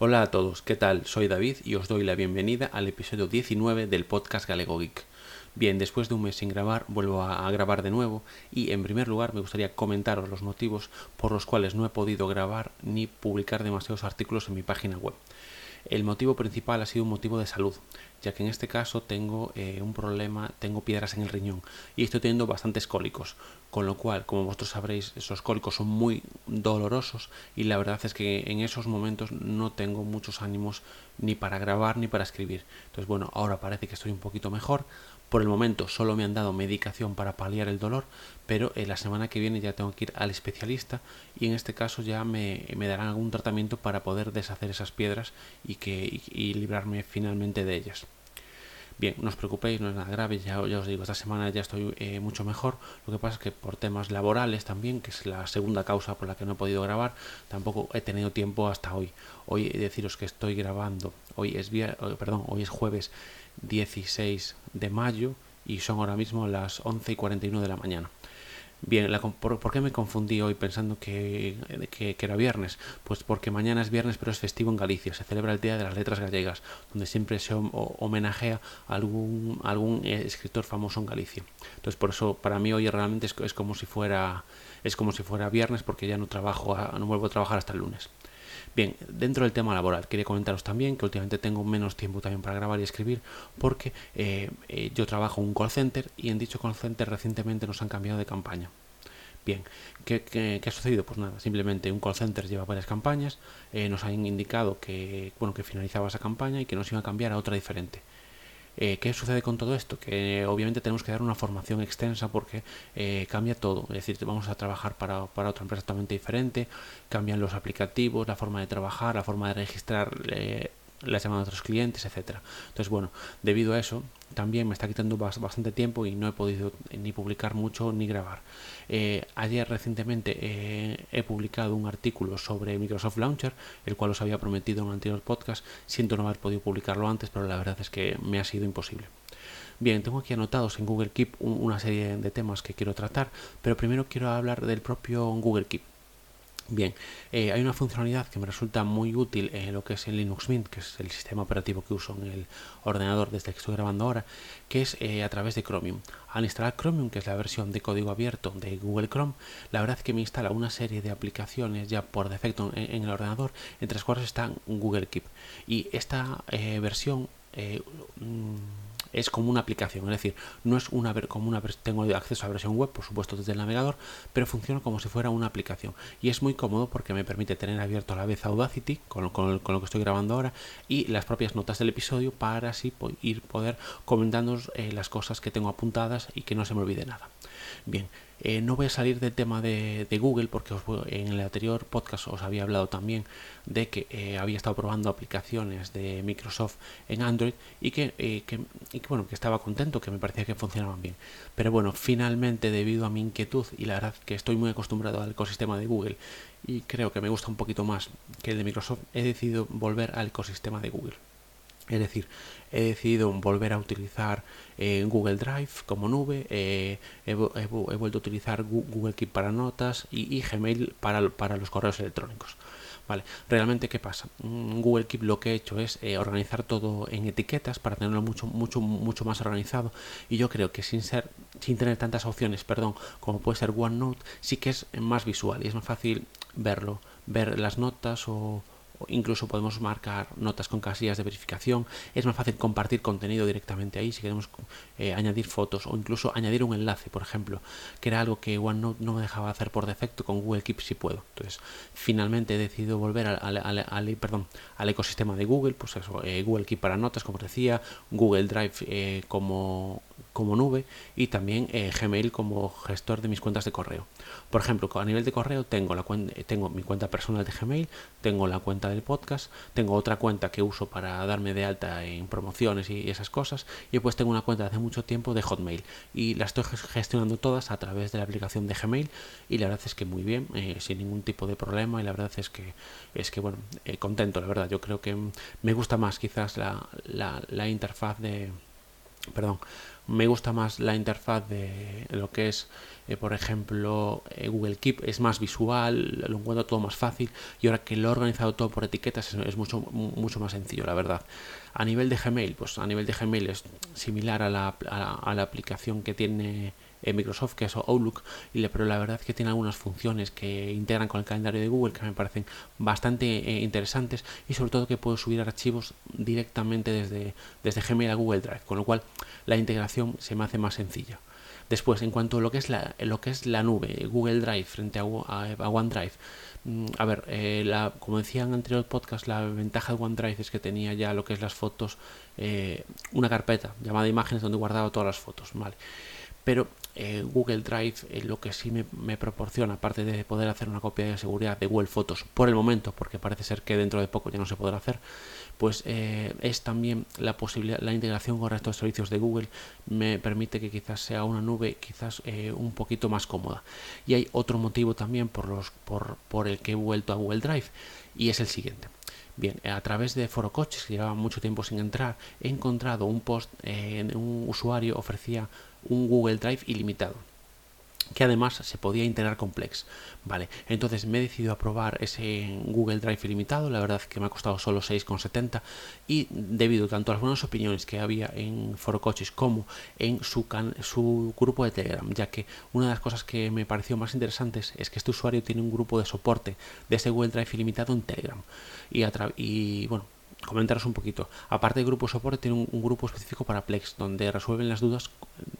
Hola a todos, ¿qué tal? Soy David y os doy la bienvenida al episodio 19 del podcast Galego Geek. Bien, después de un mes sin grabar, vuelvo a, grabar de nuevo y en primer lugar me gustaría comentaros los motivos por los cuales no he podido grabar ni publicar demasiados artículos en mi página web. El motivo principal ha sido un motivo de salud, ya que en este caso tengo eh, un problema, tengo piedras en el riñón y estoy teniendo bastantes cólicos, con lo cual, como vosotros sabréis, esos cólicos son muy dolorosos y la verdad es que en esos momentos no tengo muchos ánimos ni para grabar ni para escribir. Entonces, bueno, ahora parece que estoy un poquito mejor. Por el momento solo me han dado medicación para paliar el dolor, pero en la semana que viene ya tengo que ir al especialista y en este caso ya me, darán algún tratamiento para poder deshacer esas piedras y, que, y librarme finalmente de ellas. Bien, no os preocupéis, no es nada grave, ya, os digo, esta semana ya estoy eh, mucho mejor. Lo que pasa es que por temas laborales también, que es la segunda causa por la que no he podido grabar, tampoco he tenido tiempo hasta hoy. Hoy deciros que estoy grabando, hoy es, eh, perdón, hoy es jueves 16 de mayo y son ahora mismo las 11 y 41 de la mañana. Bien, por, qué me confundí hoy pensando que, era viernes? Pues porque mañana es viernes pero es festivo en Galicia, se celebra el Día de las Letras Gallegas, donde siempre se homenajea a algún, algún escritor famoso en Galicia. Entonces por eso para mí hoy realmente es, como si fuera es como si fuera viernes porque ya no trabajo, no vuelvo a trabajar hasta el lunes. Bien, dentro del tema laboral, quería comentaros también que últimamente tengo menos tiempo también para grabar y escribir porque eh, eh, yo trabajo en un call center y en dicho call center recientemente nos han cambiado de campaña. Bien, ¿qué, ha sucedido? Pues nada, simplemente un call center lleva varias campañas, eh, nos han indicado que, bueno, que finalizaba esa campaña y que nos iba a cambiar a otra diferente. Eh, ¿Qué sucede con todo esto? Que obviamente tenemos que dar una formación extensa porque eh, cambia todo. Es decir, vamos a trabajar para, otra empresa totalmente diferente, cambian los aplicativos, la forma de trabajar, la forma de registrar eh, las llamadas de otros clientes, etcétera. Entonces, bueno, debido a eso, también me está quitando bastante tiempo y no he podido ni publicar mucho ni grabar. Eh, ayer recientemente eh, he publicado un artículo sobre Microsoft Launcher, el cual os había prometido en un anterior podcast. Siento no haber podido publicarlo antes, pero la verdad es que me ha sido imposible. Bien, tengo aquí anotados en Google Keep una serie de temas que quiero tratar, pero primero quiero hablar del propio Google Keep. Bien, eh, hay una funcionalidad que me resulta muy útil en lo que es el Linux Mint, que es el sistema operativo que uso en el ordenador desde que estoy grabando ahora, que es eh, a través de Chromium. Al instalar Chromium, que es la versión de código abierto de Google Chrome, la verdad es que me instala una serie de aplicaciones ya por defecto en, el ordenador, entre las cuales está Google Keep. Y esta eh, versión mm, es como una aplicación, es decir, no es una como una tengo acceso a versión web, por supuesto desde el navegador, pero funciona como si fuera una aplicación y es muy cómodo porque me permite tener abierto a la vez Audacity con, lo que estoy grabando ahora y las propias notas del episodio para así ir poder comentando eh, las cosas que tengo apuntadas y que no se me olvide nada. Bien, eh, no voy a salir del tema de, Google porque en el anterior podcast os había hablado también de que eh, había estado probando aplicaciones de Microsoft en Android y que, eh, que, bueno que estaba contento, que me parecía que funcionaban bien. Pero bueno, finalmente debido a mi inquietud y la verdad que estoy muy acostumbrado al ecosistema de Google y creo que me gusta un poquito más que el de Microsoft, he decidido volver al ecosistema de Google. Es decir, he decidido volver a utilizar eh, Google Drive como nube, eh, he, vuelto a utilizar Google Keep para notas y, Gmail para, los correos electrónicos. Vale, realmente qué pasa? Mm, Google Keep lo que he hecho es eh, organizar todo en etiquetas para tenerlo mucho, mucho, mucho más organizado. Y yo creo que sin ser, sin tener tantas opciones, perdón, como puede ser OneNote, sí que es más visual y es más fácil verlo, ver las notas o incluso podemos marcar notas con casillas de verificación. Es más fácil compartir contenido directamente ahí si queremos eh, añadir fotos o incluso añadir un enlace, por ejemplo, que era algo que OneNote no me dejaba hacer por defecto, con Google Keep si puedo. Entonces, finalmente he decidido volver al, perdón, al ecosistema de Google, pues eh, Google Keep para notas, como decía, Google Drive eh, como como nube y también eh, Gmail como gestor de mis cuentas de correo. Por ejemplo, a nivel de correo tengo, la tengo mi cuenta personal de Gmail, tengo la cuenta del podcast, tengo otra cuenta que uso para darme de alta en promociones y esas cosas y pues tengo una cuenta de hace mucho tiempo de Hotmail y las estoy gestionando todas a través de la aplicación de Gmail y la verdad es que muy bien, eh, sin ningún tipo de problema y la verdad es que es que bueno, eh, contento la verdad, yo creo que me gusta más quizás la, la, la interfaz de perdón, me gusta más la interfaz de lo que es eh, por ejemplo, eh, Google Keep es más visual, lo encuentro todo más fácil y ahora que lo he organizado todo por etiquetas es, mucho, mucho más sencillo, la verdad. A nivel de Gmail, pues a nivel de Gmail es similar a la, a la aplicación que tiene Microsoft, que es Outlook, y pero la verdad es que tiene algunas funciones que integran con el calendario de Google que me parecen bastante eh, interesantes y sobre todo que puedo subir archivos directamente desde, desde Gmail a Google Drive, con lo cual la integración se me hace más sencilla. Después, en cuanto a lo que es la, lo que es la nube, Google Drive frente a, OneDrive, mm, a ver, eh, la, como decía en anterior podcast, la ventaja de OneDrive es que tenía ya lo que es las fotos, eh, una carpeta llamada imágenes donde guardaba todas las fotos, ¿vale? Pero eh, Google Drive eh, lo que sí me, proporciona, aparte de poder hacer una copia de seguridad de Google Fotos por el momento, porque parece ser que dentro de poco ya no se podrá hacer, pues eh, es también la posibilidad, la integración con estos servicios de Google me permite que quizás sea una nube quizás un poquito más cómoda. Y hay otro motivo también por, los, por el que he vuelto a Google Drive y es el siguiente. Bien, a través de Foro Coches, que llevaba mucho tiempo sin entrar, he encontrado un post, en un usuario ofrecía un Google Drive ilimitado que además se podía integrar con Plex. Vale, entonces me he decidido a probar ese Google Drive ilimitado, la verdad que me ha costado solo 6,70 y debido tanto a las buenas opiniones que había en Foro Coches como en su, su grupo de Telegram, ya que una de las cosas que me pareció más interesantes es que este usuario tiene un grupo de soporte de ese Google Drive ilimitado en Telegram y, y bueno, comentaros un poquito. Aparte del grupo soporte, tiene un, grupo específico para Plex, donde resuelven las dudas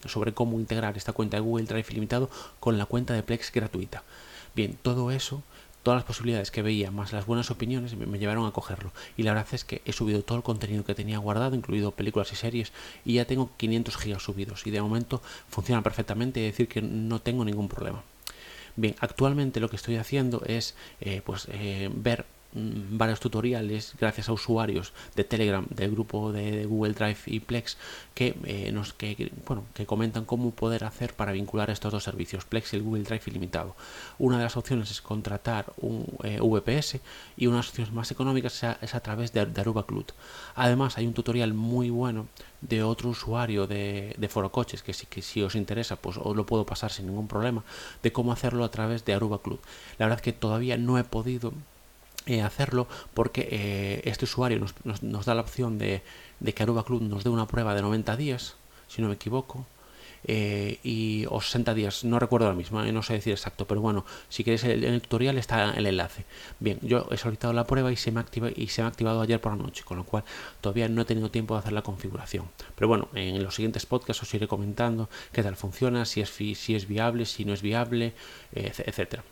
sobre cómo integrar esta cuenta de Google Drive ilimitado con la cuenta de Plex gratuita. Bien, todo eso, todas las posibilidades que veía, más las buenas opiniones, me, llevaron a cogerlo. Y la verdad es que he subido todo el contenido que tenía guardado, incluido películas y series, y ya tengo 500 gigas subidos. Y de momento funciona perfectamente, y decir que no tengo ningún problema. Bien, actualmente lo que estoy haciendo es eh, pues, eh, ver varios tutoriales gracias a usuarios de Telegram del grupo de Google Drive y Plex que eh, nos que, bueno que comentan cómo poder hacer para vincular estos dos servicios Plex y el Google Drive ilimitado. Una de las opciones es contratar un eh, VPS y una de las opciones más económicas es a, través de, Aruba Cloud además hay un tutorial muy bueno de otro usuario de, de Foro Coches que si, que si os interesa pues os lo puedo pasar sin ningún problema de cómo hacerlo a través de Aruba Cloud la verdad que todavía no he podido eh, hacerlo porque eh, este usuario nos, da la opción de, que Aruba Club nos dé una prueba de 90 días, si no me equivoco, eh, y o 60 días, no recuerdo ahora mismo, no sé decir exacto, pero bueno, si queréis el, el, tutorial está el enlace. Bien, yo he solicitado la prueba y se, me activa, y se me ha activado ayer por la noche, con lo cual todavía no he tenido tiempo de hacer la configuración. Pero bueno, en los siguientes podcasts os iré comentando qué tal funciona, si es, si es viable, si no es viable, etcétera.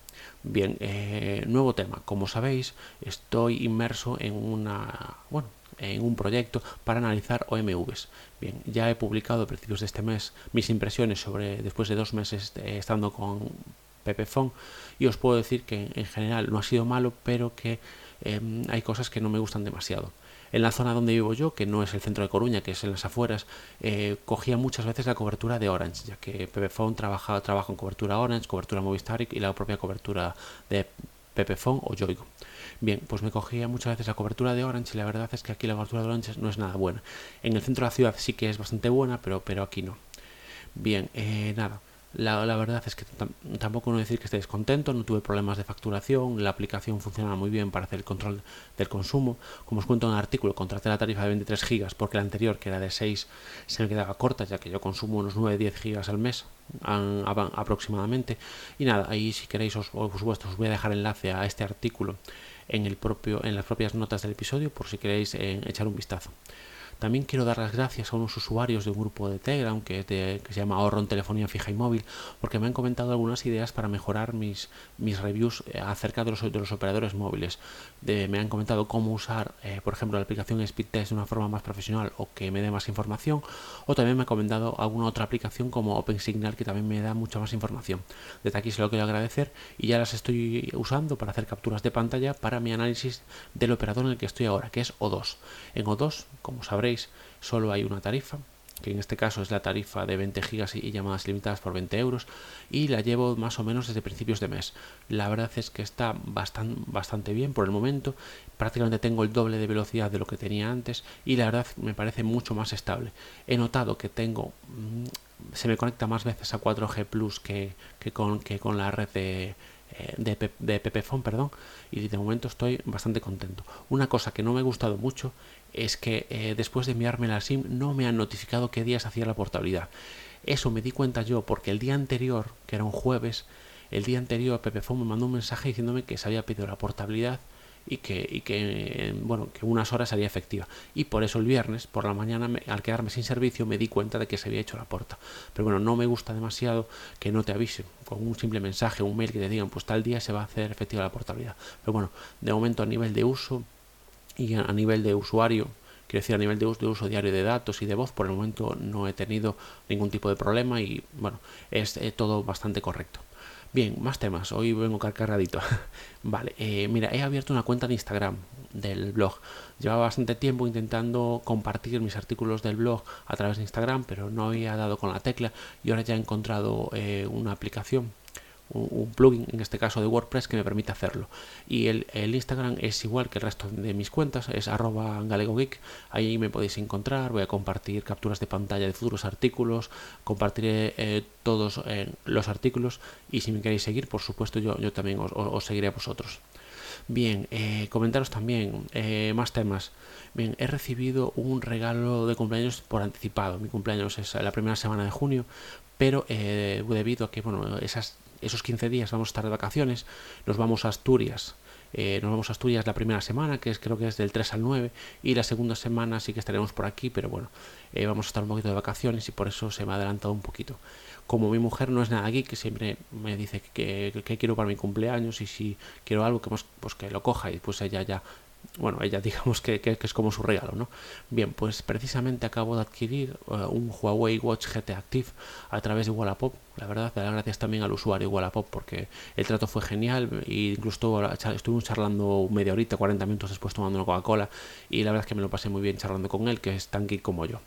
Bien, eh, nuevo tema. Como sabéis, estoy inmerso en una, bueno, en un proyecto para analizar OMVs. Bien, ya he publicado a principios de este mes mis impresiones sobre después de dos meses estando con Pepefon y os puedo decir que en general no ha sido malo, pero que em, hay cosas que no me gustan demasiado en la zona donde vivo yo, que no es el centro de Coruña, que es en las afueras, eh, cogía muchas veces la cobertura de Orange, ya que Pepefone trabaja, trabaja en cobertura Orange, cobertura Movistar y la propia cobertura de Pepefone o Yoigo. Bien, pues me cogía muchas veces la cobertura de Orange y la verdad es que aquí la cobertura de Orange no es nada buena. En el centro de la ciudad sí que es bastante buena, pero, pero aquí no. Bien, eh, nada. La, verdad es que tampoco no decir que esté descontento, no tuve problemas de facturación, la aplicación funcionaba muy bien para hacer el control del consumo. Como os cuento en el artículo, contraté la tarifa de 23 gigas porque la anterior, que era de 6, se me quedaba corta, ya que yo consumo unos 9-10 gigas al mes aproximadamente. Y nada, ahí si queréis, os, por supuesto, os voy a dejar enlace a este artículo en, el propio, en las propias notas del episodio por si queréis eh, echar un vistazo. También quiero dar las gracias a unos usuarios de un grupo de Telegram que, se llama Ahorro en Telefonía Fija y Móvil, porque me han comentado algunas ideas para mejorar mis, mis reviews eh, acerca de los, de los operadores móviles. me han comentado cómo usar, eh, por ejemplo, la aplicación Speedtest de una forma más profesional o que me dé más información, o también me ha comentado alguna otra aplicación como OpenSignal que también me da mucha más información. Desde aquí se lo quiero agradecer y ya las estoy usando para hacer capturas de pantalla para mi análisis del operador en el que estoy ahora, que es O2. En O2, como sabréis, solo hay una tarifa, que en este caso es la tarifa de 20 gigas y llamadas limitadas por 20 euros y la llevo más o menos desde principios de mes. La verdad es que está bastante, bastante bien por el momento, prácticamente tengo el doble de velocidad de lo que tenía antes y la verdad me parece mucho más estable. He notado que tengo mm, se me conecta más veces a 4G Plus que, que, con, que con la red de, eh, de, de Pepephone, perdón, y de momento estoy bastante contento. Una cosa que no me ha gustado mucho es que eh, después de enviarme la SIM no me han notificado qué días hacía la portabilidad. Eso me di cuenta yo porque el día anterior, que era un jueves, el día anterior Pepephone me mandó un mensaje diciéndome que se había pedido la portabilidad y que, y que bueno que unas horas sería efectiva. Y por eso el viernes por la mañana al quedarme sin servicio me di cuenta de que se había hecho la porta. Pero bueno no me gusta demasiado que no te avisen con un simple mensaje un mail que te digan pues tal día se va a hacer efectiva la portabilidad. Pero bueno de momento a nivel de uso y a nivel de usuario quiero decir a nivel de uso, de uso diario de datos y de voz por el momento no he tenido ningún tipo de problema y bueno es eh, todo bastante correcto Bien, más temas. Hoy vengo cargadito. vale, eh, mira, he abierto una cuenta de Instagram del blog. Llevaba bastante tiempo intentando compartir mis artículos del blog a través de Instagram, pero no había dado con la tecla y ahora ya he encontrado eh, una aplicación un, plugin, en este caso de WordPress, que me permite hacerlo. Y el, Instagram es igual que el resto de mis cuentas, es arroba galegogeek, ahí me podéis encontrar, voy a compartir capturas de pantalla de futuros artículos, compartiré eh, todos eh, los artículos y si me queréis seguir, por supuesto, yo, yo también os, seguiré a vosotros. Bien, eh, comentaros también más temas. Bien, he recibido un regalo de cumpleaños por anticipado. Mi cumpleaños es la primera semana de junio, pero debido a que bueno, esas esos 15 días vamos a estar de vacaciones, nos vamos a Asturias. Eh, nos vamos a Asturias la primera semana, que es creo que es del 3 al 9, y la segunda semana sí que estaremos por aquí, pero bueno, eh, vamos a estar un poquito de vacaciones y por eso se me ha adelantado un poquito. Como mi mujer no es nada aquí, que siempre me dice que, quiero para mi cumpleaños y si quiero algo que, pues, que lo coja y pues ella ya bueno, ella digamos que, es como su regalo, ¿no? Bien, pues precisamente acabo de adquirir eh, un Huawei Watch GT Active a través de Wallapop. La verdad, dar gracias también al usuario Wallapop porque el trato fue genial e incluso estuvimos charlando media horita, 40 minutos después tomando una Coca-Cola y la verdad es que me lo pasé muy bien charlando con él, que es tan geek como yo.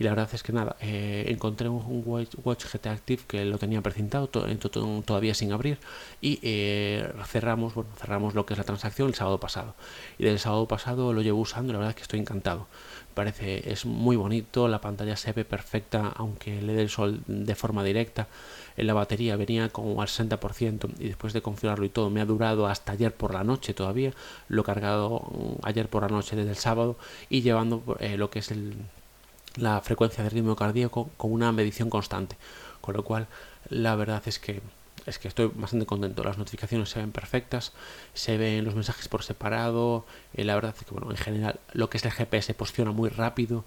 Y la verdad es que nada, eh, encontré un, Watch GT Active que lo tenía precintado, todavía sin abrir y eh, cerramos, bueno, cerramos lo que es la transacción el sábado pasado. Y del sábado pasado lo llevo usando y la verdad es que estoy encantado. Parece, es muy bonito, la pantalla se ve perfecta aunque le dé el sol de forma directa. En la batería venía como al 60% y después de configurarlo y todo me ha durado hasta ayer por la noche todavía. Lo he cargado mm, ayer por la noche desde el sábado y llevando eh, lo que es el, la frecuencia de ritmo cardíaco con una medición constante. Con lo cual, la verdad es que es que estoy bastante contento. Las notificaciones se ven perfectas, se ven los mensajes por separado. Eh, la verdad es que, bueno, en general, lo que es el GPS posiciona muy rápido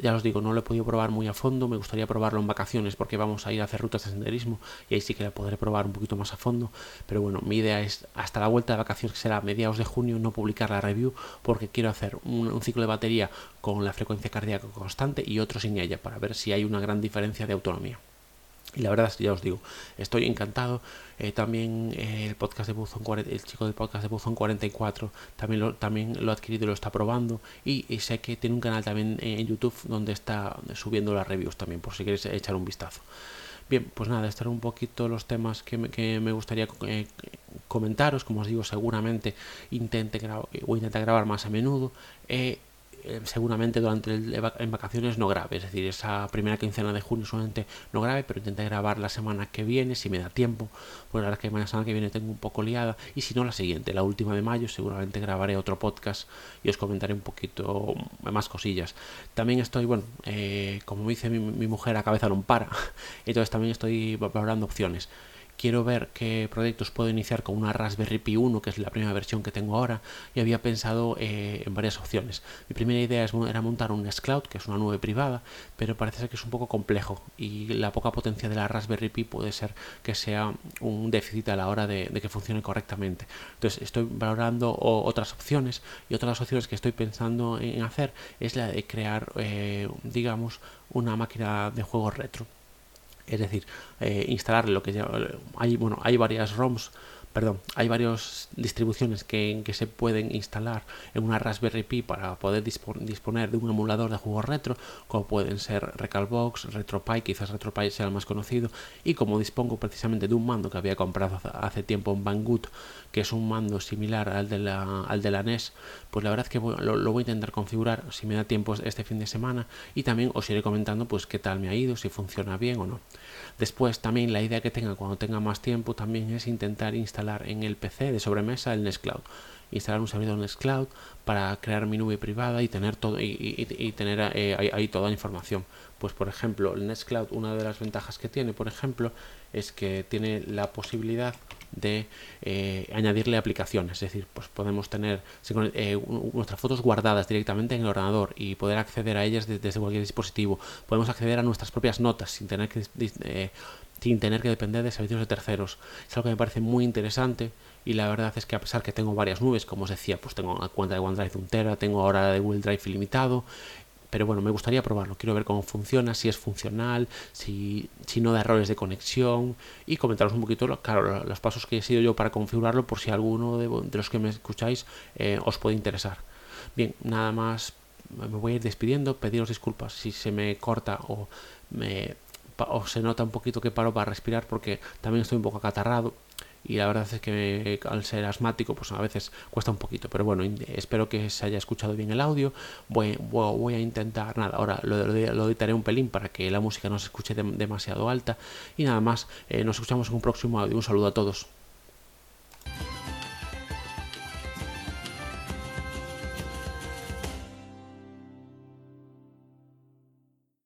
ya os digo, no lo he podido probar muy a fondo, me gustaría probarlo en vacaciones porque vamos a ir a hacer rutas de senderismo y ahí sí que la podré probar un poquito más a fondo, pero bueno, mi idea es hasta la vuelta de vacaciones, que será a mediados de junio, no publicar la review porque quiero hacer un, ciclo de batería con la frecuencia cardíaca constante y otro sin ella para ver si hay una gran diferencia de autonomía. Y la verdad ya os digo, estoy encantado. Eh, también eh, el podcast de Buzón el chico del podcast de Buzón 44 también lo, también lo ha adquirido y lo está probando. Y, sé que tiene un canal también en YouTube donde está subiendo las reviews también, por si queréis echar un vistazo. Bien, pues nada, estos un poquito los temas que me, que me gustaría eh, comentaros. Como os digo, seguramente intente o intente grabar más a menudo. Eh, seguramente durante el, en vacaciones no grave, es decir, esa primera quincena de junio solamente no grave, pero intenté grabar la semana que viene, si me da tiempo, pues la que la semana que viene tengo un poco liada, y si no la siguiente, la última de mayo, seguramente grabaré otro podcast y os comentaré un poquito más cosillas. También estoy, bueno, eh, como dice mi, mi mujer, a cabeza no para, entonces también estoy valorando opciones quiero ver qué proyectos puedo iniciar con una Raspberry Pi 1, que es la primera versión que tengo ahora, y había pensado eh, en varias opciones. Mi primera idea era montar un Cloud, que es una nube privada, pero parece ser que es un poco complejo y la poca potencia de la Raspberry Pi puede ser que sea un déficit a la hora de, que funcione correctamente. Entonces estoy valorando otras opciones y otras opciones que estoy pensando en hacer es la de crear, eh, digamos, una máquina de juego retro es decir, eh, instalar lo que hay, bueno, hay varias ROMs perdón, hay varias distribuciones que, que, se pueden instalar en una Raspberry Pi para poder disponer de un emulador de juegos retro, como pueden ser Recalbox, RetroPie, quizás RetroPie sea el más conocido, y como dispongo precisamente de un mando que había comprado hace tiempo en Banggood, que es un mando similar al de la, al de la NES, pues la verdad que lo, lo, voy a intentar configurar si me da tiempo este fin de semana y también os iré comentando pues qué tal me ha ido, si funciona bien o no. Después también la idea que tenga cuando tenga más tiempo también es intentar instalar en el PC de sobremesa el Nextcloud. Instalar un servidor Nextcloud para crear mi nube privada y tener todo y, tener eh, ahí, toda la información. Pues por ejemplo, el Nextcloud, una de las ventajas que tiene, por ejemplo, es que tiene la posibilidad de eh, añadirle aplicaciones, es decir, pues podemos tener eh, nuestras fotos guardadas directamente en el ordenador y poder acceder a ellas desde, cualquier dispositivo. Podemos acceder a nuestras propias notas sin tener que eh, sin tener que depender de servicios de terceros. Es algo que me parece muy interesante y la verdad es que a pesar que tengo varias nubes, como os decía, pues tengo una cuenta de OneDrive de tengo ahora de Google Drive ilimitado pero bueno, me gustaría probarlo, quiero ver cómo funciona, si es funcional, si, si no da errores de conexión y comentaros un poquito, los pasos que he sido yo para configurarlo por si alguno de, los que me escucháis eh, os puede interesar. Bien, nada más, me voy a ir despidiendo, pediros disculpas si se me corta o me o se nota un poquito que paro para respirar porque también estoy un poco acatarrado y la verdad es que al ser asmático pues a veces cuesta un poquito. Pero bueno espero que se haya escuchado bien el audio. Voy, voy a intentar nada ahora lo, lo, editaré un pelín para que la música no se escuche demasiado alta. Y nada más eh, nos escuchamos en un próximo audio. Un saludo a todos